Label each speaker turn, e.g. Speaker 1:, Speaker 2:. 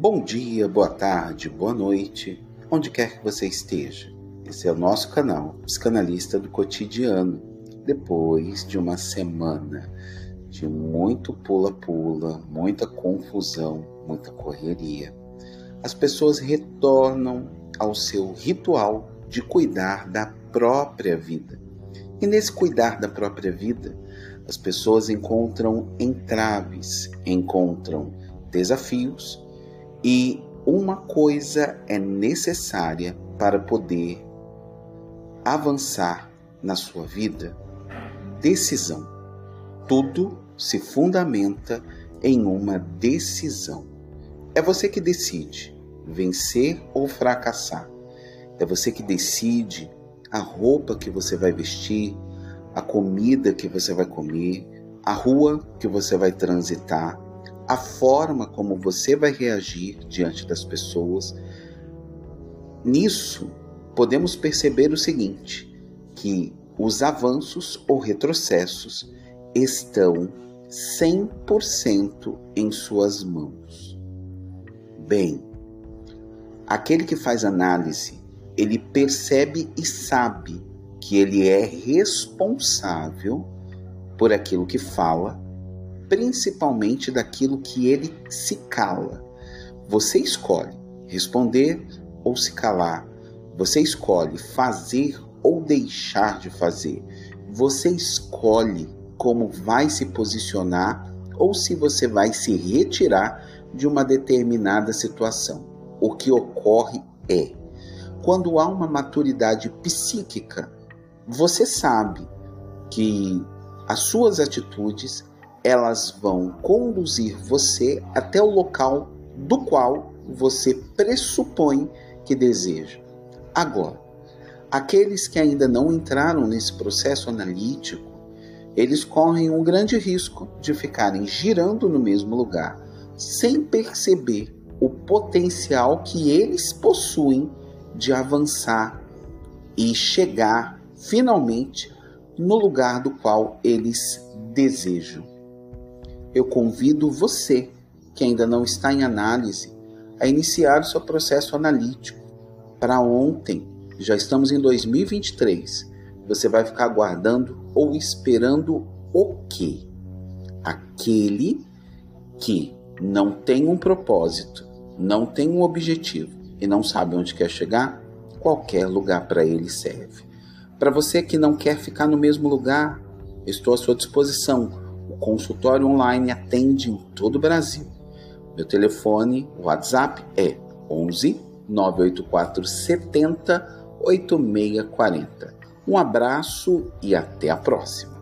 Speaker 1: Bom dia, boa tarde, boa noite, onde quer que você esteja. Esse é o nosso canal, Psicanalista do Cotidiano. Depois de uma semana de muito pula-pula, muita confusão, muita correria, as pessoas retornam ao seu ritual de cuidar da própria vida. E nesse cuidar da própria vida, as pessoas encontram entraves, encontram desafios e uma coisa é necessária para poder avançar na sua vida: decisão. Tudo se fundamenta em uma decisão. É você que decide vencer ou fracassar. É você que decide a roupa que você vai vestir, a comida que você vai comer, a rua que você vai transitar, a forma como você vai reagir diante das pessoas. Nisso, podemos perceber o seguinte: que os avanços ou retrocessos estão 100% em suas mãos. Bem, aquele que faz análise, ele percebe e sabe que ele é responsável por aquilo que fala, principalmente daquilo que ele se cala. Você escolhe responder ou se calar. Você escolhe fazer ou deixar de fazer. Você escolhe como vai se posicionar ou se você vai se retirar de uma determinada situação. O que ocorre é, quando há uma maturidade psíquica você sabe que as suas atitudes elas vão conduzir você até o local do qual você pressupõe que deseja. Agora, aqueles que ainda não entraram nesse processo analítico, eles correm um grande risco de ficarem girando no mesmo lugar, sem perceber o potencial que eles possuem de avançar e chegar finalmente no lugar do qual eles desejam. Eu convido você, que ainda não está em análise, a iniciar o seu processo analítico. Para ontem, já estamos em 2023. Você vai ficar aguardando ou esperando o quê? Aquele que não tem um propósito, não tem um objetivo e não sabe onde quer chegar, qualquer lugar para ele serve. Para você que não quer ficar no mesmo lugar, estou à sua disposição. O consultório online atende em todo o Brasil. Meu telefone, WhatsApp é 11 984 70 8640. Um abraço e até a próxima.